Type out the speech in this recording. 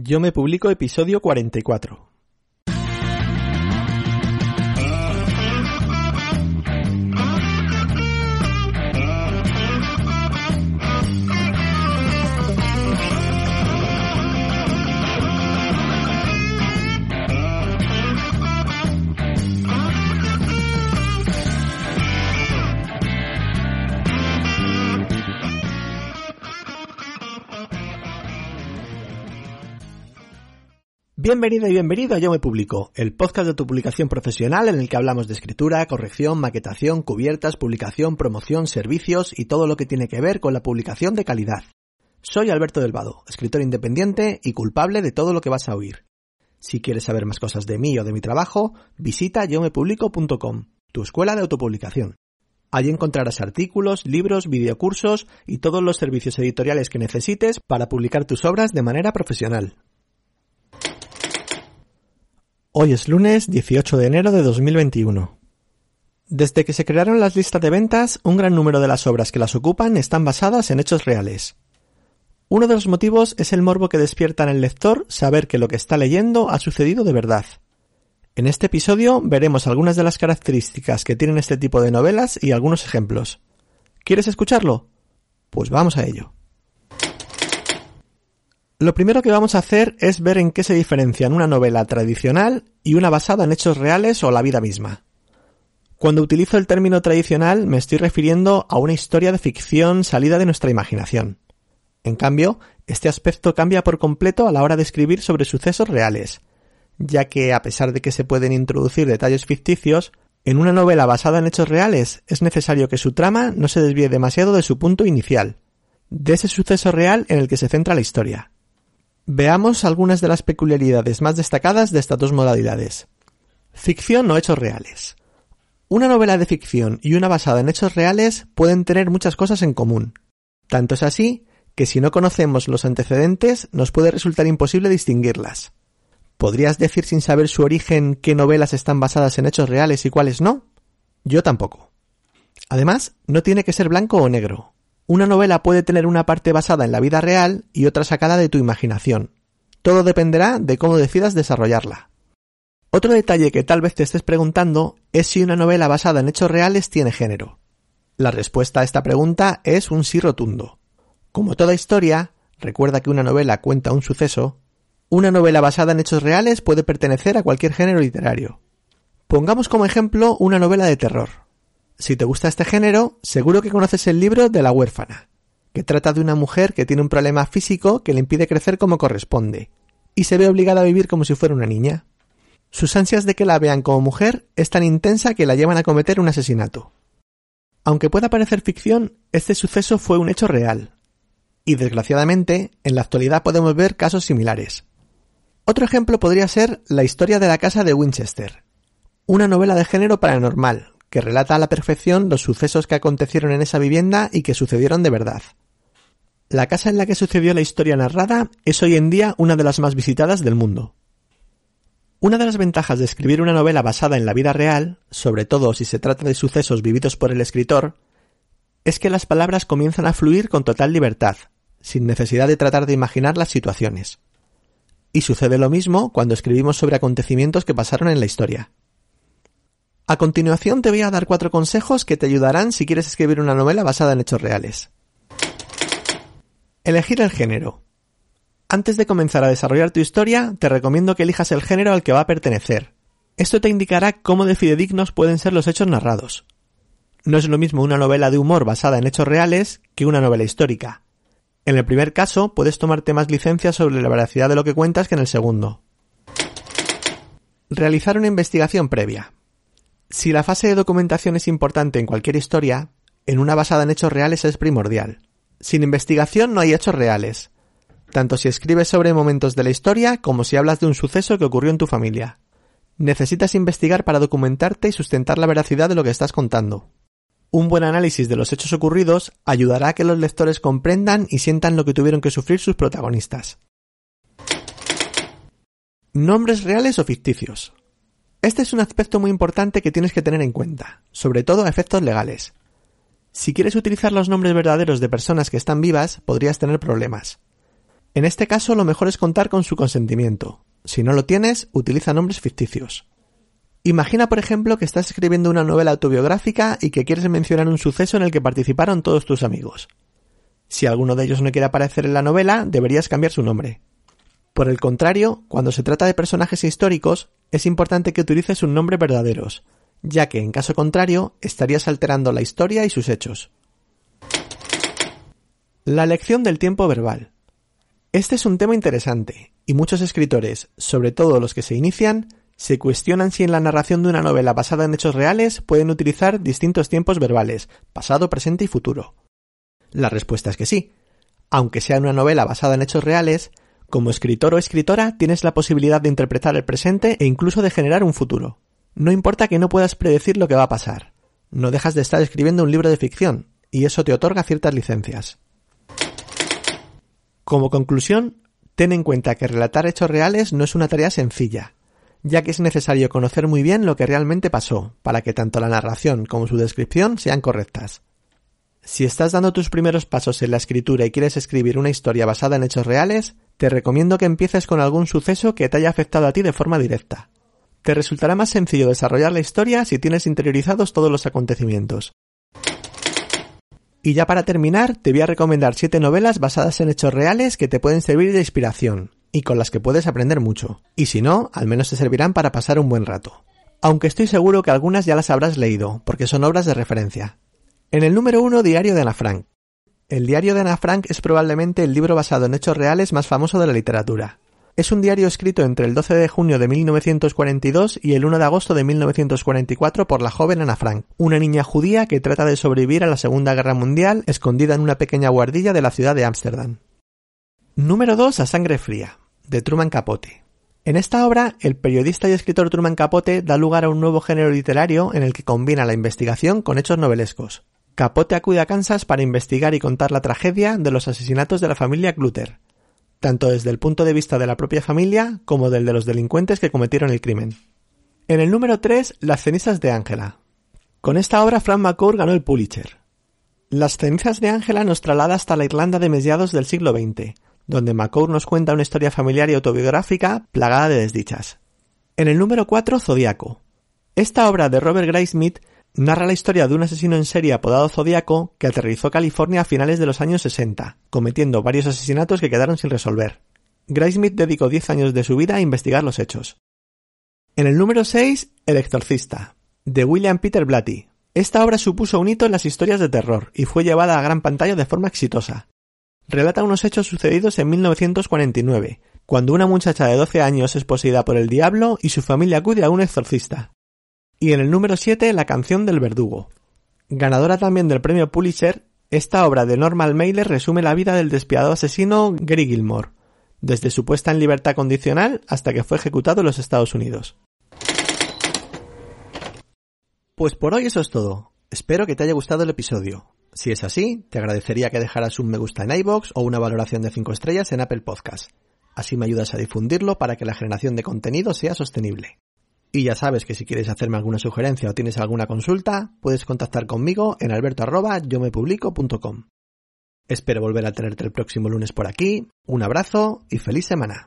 Yo me publico episodio 44. Bienvenido y bienvenido a Yo Me Publico, el podcast de tu publicación profesional en el que hablamos de escritura, corrección, maquetación, cubiertas, publicación, promoción, servicios y todo lo que tiene que ver con la publicación de calidad. Soy Alberto del Vado, escritor independiente y culpable de todo lo que vas a oír. Si quieres saber más cosas de mí o de mi trabajo, visita yomepublico.com, tu escuela de autopublicación. Allí encontrarás artículos, libros, videocursos y todos los servicios editoriales que necesites para publicar tus obras de manera profesional. Hoy es lunes 18 de enero de 2021. Desde que se crearon las listas de ventas, un gran número de las obras que las ocupan están basadas en hechos reales. Uno de los motivos es el morbo que despierta en el lector saber que lo que está leyendo ha sucedido de verdad. En este episodio veremos algunas de las características que tienen este tipo de novelas y algunos ejemplos. ¿Quieres escucharlo? Pues vamos a ello. Lo primero que vamos a hacer es ver en qué se diferencian una novela tradicional y una basada en hechos reales o la vida misma. Cuando utilizo el término tradicional me estoy refiriendo a una historia de ficción salida de nuestra imaginación. En cambio, este aspecto cambia por completo a la hora de escribir sobre sucesos reales, ya que a pesar de que se pueden introducir detalles ficticios, en una novela basada en hechos reales es necesario que su trama no se desvíe demasiado de su punto inicial, de ese suceso real en el que se centra la historia. Veamos algunas de las peculiaridades más destacadas de estas dos modalidades. Ficción o hechos reales. Una novela de ficción y una basada en hechos reales pueden tener muchas cosas en común. Tanto es así que si no conocemos los antecedentes nos puede resultar imposible distinguirlas. ¿Podrías decir sin saber su origen qué novelas están basadas en hechos reales y cuáles no? Yo tampoco. Además, no tiene que ser blanco o negro. Una novela puede tener una parte basada en la vida real y otra sacada de tu imaginación. Todo dependerá de cómo decidas desarrollarla. Otro detalle que tal vez te estés preguntando es si una novela basada en hechos reales tiene género. La respuesta a esta pregunta es un sí rotundo. Como toda historia, recuerda que una novela cuenta un suceso, una novela basada en hechos reales puede pertenecer a cualquier género literario. Pongamos como ejemplo una novela de terror. Si te gusta este género, seguro que conoces el libro de la huérfana, que trata de una mujer que tiene un problema físico que le impide crecer como corresponde, y se ve obligada a vivir como si fuera una niña. Sus ansias de que la vean como mujer es tan intensa que la llevan a cometer un asesinato. Aunque pueda parecer ficción, este suceso fue un hecho real. Y desgraciadamente, en la actualidad podemos ver casos similares. Otro ejemplo podría ser La historia de la casa de Winchester, una novela de género paranormal, que relata a la perfección los sucesos que acontecieron en esa vivienda y que sucedieron de verdad. La casa en la que sucedió la historia narrada es hoy en día una de las más visitadas del mundo. Una de las ventajas de escribir una novela basada en la vida real, sobre todo si se trata de sucesos vividos por el escritor, es que las palabras comienzan a fluir con total libertad, sin necesidad de tratar de imaginar las situaciones. Y sucede lo mismo cuando escribimos sobre acontecimientos que pasaron en la historia. A continuación te voy a dar cuatro consejos que te ayudarán si quieres escribir una novela basada en hechos reales. Elegir el género. Antes de comenzar a desarrollar tu historia, te recomiendo que elijas el género al que va a pertenecer. Esto te indicará cómo de fidedignos pueden ser los hechos narrados. No es lo mismo una novela de humor basada en hechos reales que una novela histórica. En el primer caso, puedes tomarte más licencias sobre la veracidad de lo que cuentas que en el segundo. Realizar una investigación previa. Si la fase de documentación es importante en cualquier historia, en una basada en hechos reales es primordial. Sin investigación no hay hechos reales, tanto si escribes sobre momentos de la historia como si hablas de un suceso que ocurrió en tu familia. Necesitas investigar para documentarte y sustentar la veracidad de lo que estás contando. Un buen análisis de los hechos ocurridos ayudará a que los lectores comprendan y sientan lo que tuvieron que sufrir sus protagonistas. Nombres reales o ficticios. Este es un aspecto muy importante que tienes que tener en cuenta, sobre todo a efectos legales. Si quieres utilizar los nombres verdaderos de personas que están vivas, podrías tener problemas. En este caso lo mejor es contar con su consentimiento. Si no lo tienes, utiliza nombres ficticios. Imagina, por ejemplo, que estás escribiendo una novela autobiográfica y que quieres mencionar un suceso en el que participaron todos tus amigos. Si alguno de ellos no quiere aparecer en la novela, deberías cambiar su nombre. Por el contrario, cuando se trata de personajes históricos, es importante que utilices sus nombres verdaderos, ya que en caso contrario estarías alterando la historia y sus hechos. La lección del tiempo verbal. Este es un tema interesante, y muchos escritores, sobre todo los que se inician, se cuestionan si en la narración de una novela basada en hechos reales pueden utilizar distintos tiempos verbales, pasado, presente y futuro. La respuesta es que sí. Aunque sea una novela basada en hechos reales, como escritor o escritora tienes la posibilidad de interpretar el presente e incluso de generar un futuro. No importa que no puedas predecir lo que va a pasar. No dejas de estar escribiendo un libro de ficción, y eso te otorga ciertas licencias. Como conclusión, ten en cuenta que relatar hechos reales no es una tarea sencilla, ya que es necesario conocer muy bien lo que realmente pasó, para que tanto la narración como su descripción sean correctas. Si estás dando tus primeros pasos en la escritura y quieres escribir una historia basada en hechos reales, te recomiendo que empieces con algún suceso que te haya afectado a ti de forma directa. Te resultará más sencillo desarrollar la historia si tienes interiorizados todos los acontecimientos. Y ya para terminar, te voy a recomendar siete novelas basadas en hechos reales que te pueden servir de inspiración y con las que puedes aprender mucho. Y si no, al menos te servirán para pasar un buen rato. Aunque estoy seguro que algunas ya las habrás leído, porque son obras de referencia. En el número 1, Diario de Ana Frank. El Diario de Ana Frank es probablemente el libro basado en hechos reales más famoso de la literatura. Es un diario escrito entre el 12 de junio de 1942 y el 1 de agosto de 1944 por la joven Ana Frank, una niña judía que trata de sobrevivir a la Segunda Guerra Mundial escondida en una pequeña guardilla de la ciudad de Ámsterdam. Número 2. A sangre fría, de Truman Capote. En esta obra, el periodista y escritor Truman Capote da lugar a un nuevo género literario en el que combina la investigación con hechos novelescos. Capote acude a Kansas para investigar y contar la tragedia de los asesinatos de la familia Clutter, tanto desde el punto de vista de la propia familia como del de los delincuentes que cometieron el crimen. En el número 3, Las cenizas de Ángela. Con esta obra Frank McCourt ganó el Pulitzer. Las cenizas de Ángela nos traslada hasta la Irlanda de mediados del siglo XX, donde McCourt nos cuenta una historia familiar y autobiográfica plagada de desdichas. En el número 4, Zodíaco. Esta obra de Robert Graysmith narra la historia de un asesino en serie apodado Zodíaco que aterrizó California a finales de los años 60, cometiendo varios asesinatos que quedaron sin resolver. Graysmith dedicó 10 años de su vida a investigar los hechos. En el número 6, El exorcista, de William Peter Blatty. Esta obra supuso un hito en las historias de terror y fue llevada a gran pantalla de forma exitosa. Relata unos hechos sucedidos en 1949, cuando una muchacha de 12 años es poseída por el diablo y su familia acude a un exorcista. Y en el número 7, La canción del verdugo. Ganadora también del premio Pulitzer, esta obra de Normal Mailer resume la vida del despiadado asesino Gary Gilmore, desde su puesta en libertad condicional hasta que fue ejecutado en los Estados Unidos. Pues por hoy eso es todo. Espero que te haya gustado el episodio. Si es así, te agradecería que dejaras un me gusta en iBox o una valoración de 5 estrellas en Apple Podcast. Así me ayudas a difundirlo para que la generación de contenido sea sostenible. Y ya sabes que si quieres hacerme alguna sugerencia o tienes alguna consulta, puedes contactar conmigo en alberto@yomepublico.com. Espero volver a tenerte el próximo lunes por aquí. Un abrazo y feliz semana.